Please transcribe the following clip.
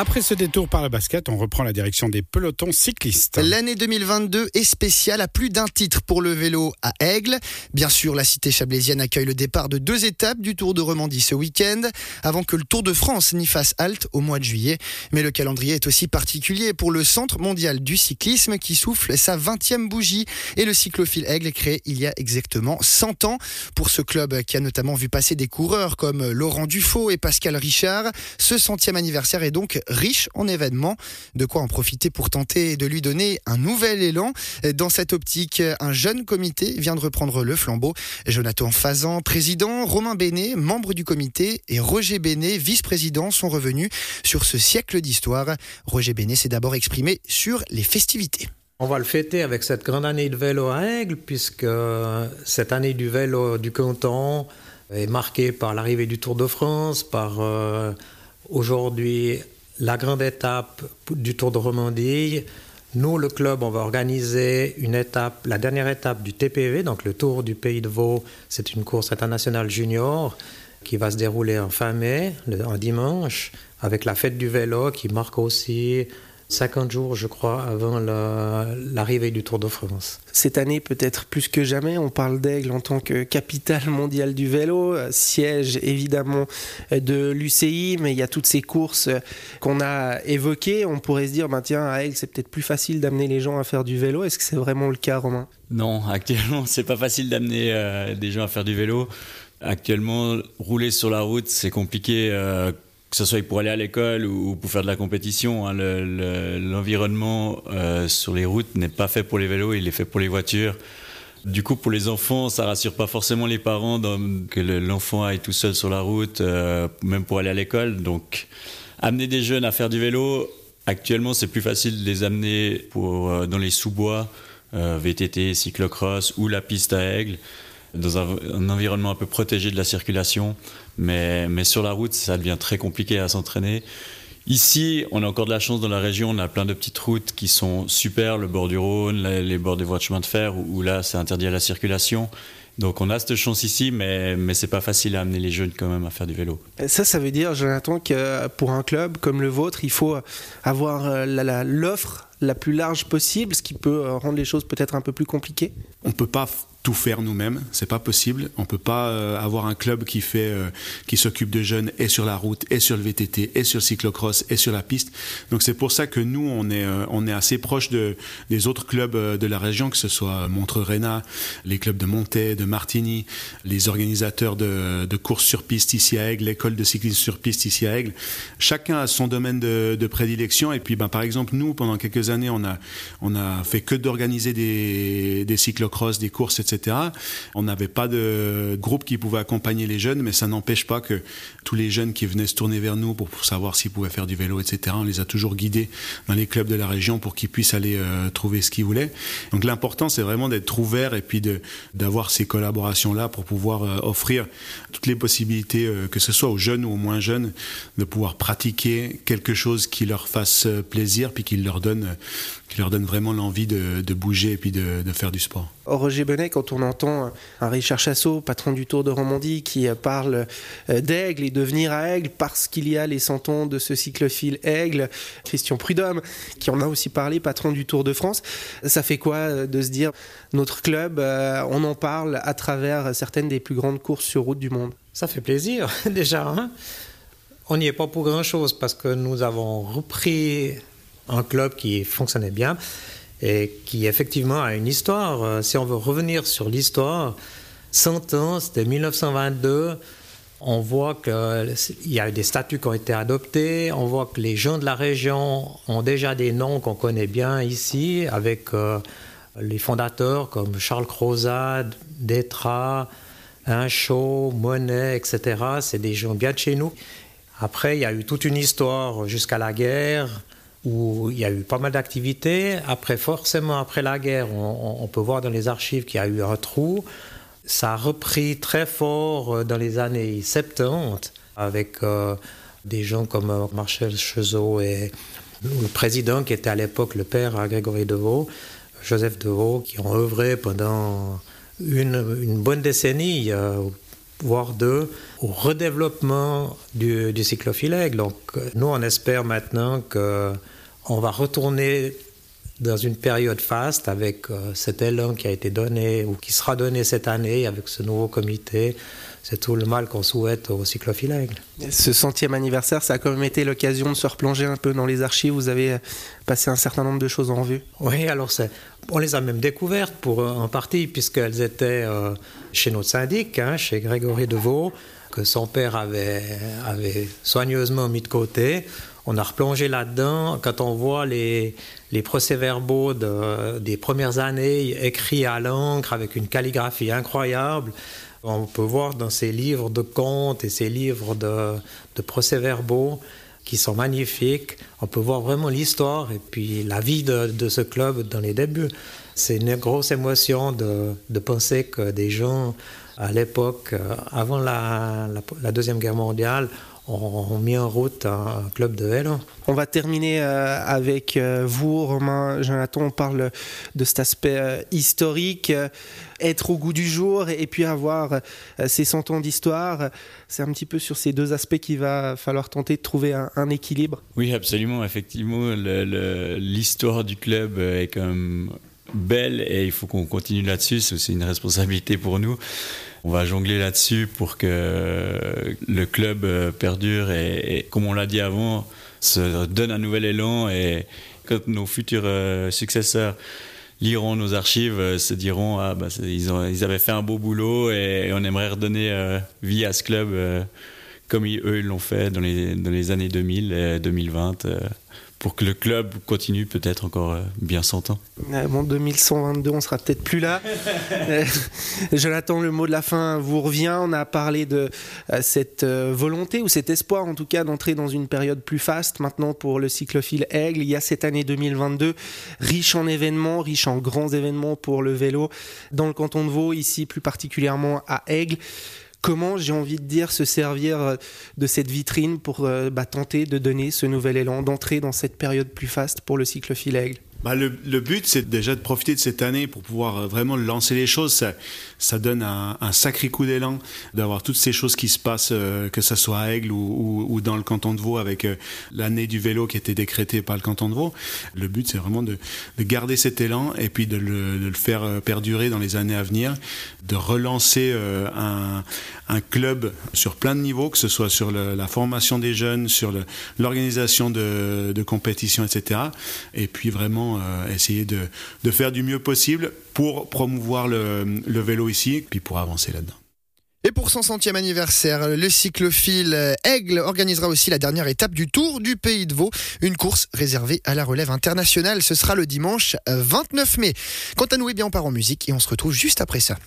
Après ce détour par la basket, on reprend la direction des pelotons cyclistes. L'année 2022 est spéciale à plus d'un titre pour le vélo à Aigle. Bien sûr, la cité chablaisienne accueille le départ de deux étapes du Tour de Romandie ce week-end, avant que le Tour de France n'y fasse halte au mois de juillet. Mais le calendrier est aussi particulier pour le Centre mondial du cyclisme qui souffle sa 20e bougie et le cyclophile Aigle créé il y a exactement 100 ans. Pour ce club qui a notamment vu passer des coureurs comme Laurent Dufaux et Pascal Richard, ce centième anniversaire est donc riche en événements. De quoi en profiter pour tenter de lui donner un nouvel élan. Dans cette optique, un jeune comité vient de reprendre le flambeau. Jonathan Fazan, président, Romain Bénet, membre du comité, et Roger Bénet, vice-président, sont revenus sur ce siècle d'histoire. Roger Bénet s'est d'abord exprimé sur les festivités. On va le fêter avec cette grande année de vélo à Aigle, puisque cette année du vélo du canton est marquée par l'arrivée du Tour de France, par euh, aujourd'hui la grande étape du Tour de Romandie. Nous, le club, on va organiser une étape, la dernière étape du TPV, donc le Tour du Pays de Vaud. C'est une course internationale junior qui va se dérouler en fin mai, un dimanche, avec la fête du vélo qui marque aussi 50 jours, je crois, avant l'arrivée du Tour de France. Cette année, peut-être plus que jamais, on parle d'Aigle en tant que capitale mondiale du vélo, siège évidemment de l'UCI, mais il y a toutes ces courses qu'on a évoquées. On pourrait se dire, ben tiens, à Aigle, c'est peut-être plus facile d'amener les gens à faire du vélo. Est-ce que c'est vraiment le cas, Romain? Non, actuellement, c'est pas facile d'amener euh, des gens à faire du vélo. Actuellement, rouler sur la route, c'est compliqué. Euh, que ce soit pour aller à l'école ou pour faire de la compétition, hein, l'environnement euh, sur les routes n'est pas fait pour les vélos, il est fait pour les voitures. Du coup, pour les enfants, ça rassure pas forcément les parents que l'enfant aille tout seul sur la route, euh, même pour aller à l'école. Donc, amener des jeunes à faire du vélo, actuellement, c'est plus facile de les amener euh, dans les sous-bois, VTT, cyclocross ou la piste à aigle dans un, environnement un peu protégé de la circulation. Mais, mais sur la route, ça devient très compliqué à s'entraîner. Ici, on a encore de la chance dans la région, on a plein de petites routes qui sont super, le bord du Rhône, les, bords des voies de chemin de fer, où, là, c'est interdit à la circulation. Donc on a cette chance ici, mais, mais c'est pas facile à amener les jeunes quand même à faire du vélo. Ça, ça veut dire, Jonathan, que pour un club comme le vôtre, il faut avoir euh, l'offre la plus large possible, ce qui peut euh, rendre les choses peut-être un peu plus compliquées On peut pas tout faire nous-mêmes, c'est pas possible. On peut pas euh, avoir un club qui fait, euh, qui s'occupe de jeunes et sur la route, et sur le VTT, et sur le cyclocross, et sur la piste. Donc c'est pour ça que nous on est, on est assez proche de des autres clubs de la région, que ce soit Montreux-Réna, les clubs de Montaix, de Martigny, les organisateurs de, de courses sur piste ici à Aigle, l'école de cyclisme sur piste ici à Aigle. Chacun a son domaine de, de prédilection. Et puis ben par exemple nous pendant quelques années on a on a fait que d'organiser des, des cyclocross, des courses, etc on n'avait pas de groupe qui pouvait accompagner les jeunes, mais ça n'empêche pas que tous les jeunes qui venaient se tourner vers nous pour, savoir s'ils pouvaient faire du vélo, etc., on les a toujours guidés dans les clubs de la région pour qu'ils puissent aller euh, trouver ce qu'ils voulaient. Donc l'important, c'est vraiment d'être ouvert et puis d'avoir ces collaborations-là pour pouvoir euh, offrir toutes les possibilités, euh, que ce soit aux jeunes ou aux moins jeunes, de pouvoir pratiquer quelque chose qui leur fasse plaisir, puis qui leur donne, qui leur donne vraiment l'envie de, bouger et puis de, de faire du sport. Roger Bonnet, quand on entend un Richard Chassot, patron du Tour de Romandie, qui parle euh, d'Aigle et de venir à Aigle parce qu'il y a les 100 ans de ce cyclophile Aigle, Christian Prudhomme, qui en a aussi parlé, patron du Tour de France, ça fait quoi euh, de se dire notre club, euh, on en parle à travers certaines des plus grandes courses sur route du monde? Ça fait plaisir déjà. Hein. on n'y est pas pour grand-chose parce que nous avons repris un club qui fonctionnait bien et qui effectivement a une histoire. Euh, si on veut revenir sur l'histoire, 100 ans, c'était 1922. On voit qu'il y a eu des statuts qui ont été adoptés. On voit que les gens de la région ont déjà des noms qu'on connaît bien ici, avec euh, les fondateurs comme Charles Crozat, Détra, Inchaud, Monet, etc. C'est des gens bien de chez nous. Après, il y a eu toute une histoire jusqu'à la guerre où il y a eu pas mal d'activités. Après, forcément, après la guerre, on, peut voir dans les archives qu'il y a eu un trou. Ça a repris très fort euh, dans les années 70 avec euh, des gens comme euh, Marcel Chezot et le président qui était à l'époque le père Grégory Deveau, Joseph Deveau, qui ont œuvré pendant une, une bonne décennie voire deux, au redéveloppement du, du. Donc, nous, on espère maintenant qu'on va retourner dans une période faste avec euh, cet élan qui a été donné ou qui sera donné cette année avec ce nouveau comité. C'est tout le mal qu'on souhaite au cyclophile aigle. Ce centième anniversaire, ça a quand même été l'occasion de se replonger un peu dans les archives. Vous avez passé un certain nombre de choses en vue. Oui, alors on les a même découvertes pour, en partie, puisqu'elles étaient euh, chez notre syndic, hein, chez Grégory Deveau, que son père avait, avait soigneusement mis de côté on a replongé là-dedans. Quand on voit les, procès-verbaux des premières années écrits à l'encre avec une calligraphie incroyable, on peut voir dans ces livres de contes et ces livres de, procès-verbaux qui sont magnifiques, on peut voir vraiment l'histoire et puis la vie de, ce club dans les débuts. C'est une grosse émotion de, penser que des gens à l'époque, avant la, Deuxième Guerre mondiale, ont mis en route un club de vélo. On va terminer euh, avec euh, vous, Romain, Jonathan. On parle de cet aspect euh, historique, être au goût du jour et puis avoir ces 100 ans d'histoire. C'est un petit peu sur ces deux aspects qu'il va falloir tenter de trouver un, équilibre. Oui, absolument. Effectivement, l'histoire du club est quand même belle et il faut qu'on continue là-dessus. C'est une responsabilité pour nous. On va jongler là-dessus pour que le club euh, perdure et, comme on l'a dit avant, se donne un nouvel élan et quand nos futurs euh, successeurs liront nos archives, euh, se diront ah bah, ils, ont, ils, avaient fait un beau boulot et, on aimerait redonner vie à ce club comme eux ils l'ont fait dans les, dans les années 2000 et 2020 pour que le club continue peut-être encore euh, bien 100 ans. Bon, 2122, on sera peut-être plus là. Euh, Jonathan, le mot de la fin vous revient. On a parlé de euh, cette volonté ou cet espoir, en tout cas, d'entrer dans une période plus faste maintenant pour le cyclophile Aigle. Il y a cette année 2022 riche en événements, riche en grands événements pour le vélo dans le canton de Vaud, ici plus particulièrement à Aigle comment, j'ai envie de dire, se servir euh, de cette vitrine pour euh, bah, tenter de donner ce nouvel élan, d'entrer dans cette période plus faste pour le cycle aigle bah, le, le, but, c'est déjà de profiter de cette année pour pouvoir euh, vraiment lancer les choses. Ça, ça donne un, un sacré coup d'élan d'avoir toutes ces choses qui se passent, euh, que ce soit à Aigle ou, ou, ou, dans le canton de Vaud avec euh, l'année du vélo qui a été décrétée par le canton de Vaud. Le but, c'est vraiment de, de, garder cet élan et puis de le, de le, faire perdurer dans les années à venir, de relancer un, un, club sur plein de niveaux, que ce soit sur le, la formation des jeunes, sur l'organisation de, de compétitions, etc. Et puis vraiment euh, essayer de, faire du mieux possible pour promouvoir le, vélo ici, puis pour avancer là-dedans. Et pour son centième anniversaire, le cyclophile Aigle organisera aussi la dernière étape du Tour du Pays de Vaud, une course réservée à la relève internationale. Ce sera le dimanche 29 mai. Quant à nous, eh bien, on part en musique et on se retrouve juste après ça.